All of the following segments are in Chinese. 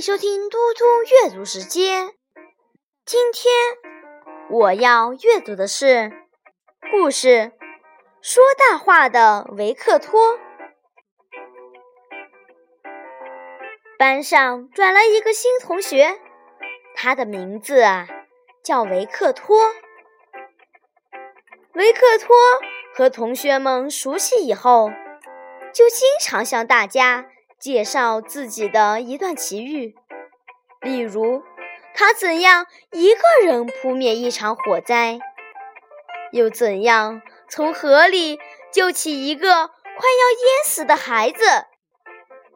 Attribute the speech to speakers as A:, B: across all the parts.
A: 收听嘟嘟阅读时间。今天我要阅读的是故事《说大话的维克托》。班上转来一个新同学，他的名字啊叫维克托。维克托和同学们熟悉以后，就经常向大家。介绍自己的一段奇遇，例如他怎样一个人扑灭一场火灾，又怎样从河里救起一个快要淹死的孩子，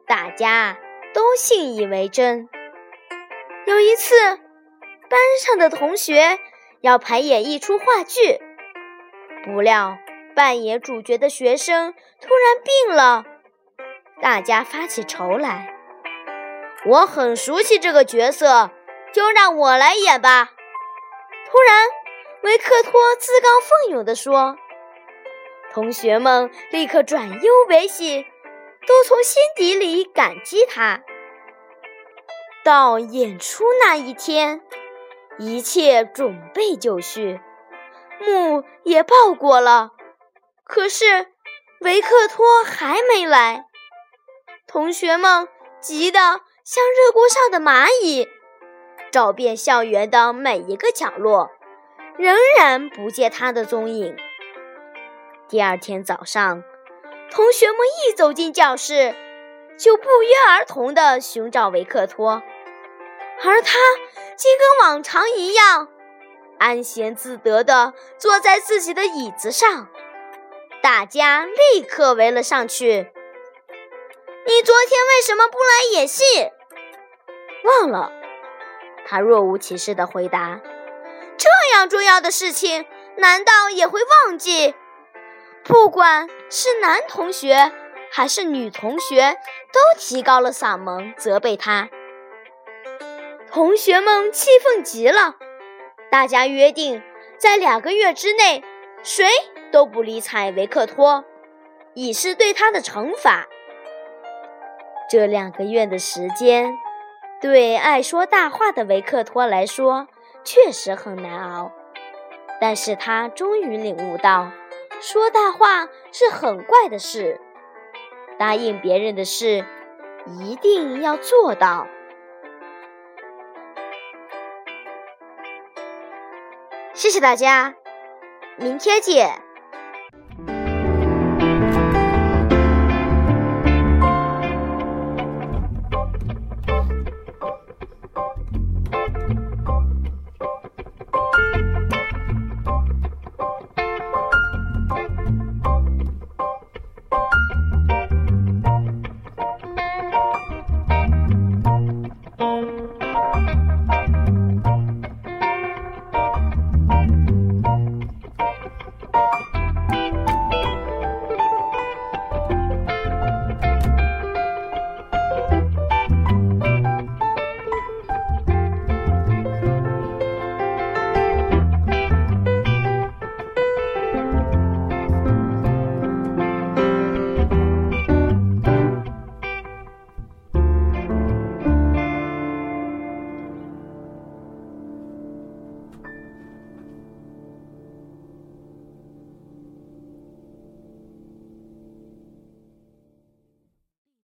A: 大家都信以为真。有一次，班上的同学要排演一出话剧，不料扮演主角的学生突然病了。大家发起愁来，我很熟悉这个角色，就让我来演吧。突然，维克托自告奋勇地说：“同学们立刻转忧为喜，都从心底里感激他。”到演出那一天，一切准备就绪，幕也报过了，可是维克托还没来。同学们急得像热锅上的蚂蚁，找遍校园的每一个角落，仍然不见他的踪影。第二天早上，同学们一走进教室，就不约而同地寻找维克托，而他竟跟往常一样，安闲自得地坐在自己的椅子上。大家立刻围了上去。你昨天为什么不来演戏？忘了，他若无其事的回答。这样重要的事情，难道也会忘记？不管是男同学还是女同学，都提高了嗓门责备他。同学们气愤极了，大家约定，在两个月之内，谁都不理睬维克托，以示对他的惩罚。这两个月的时间，对爱说大话的维克托来说确实很难熬。但是他终于领悟到，说大话是很怪的事，答应别人的事一定要做到。谢谢大家，明天见。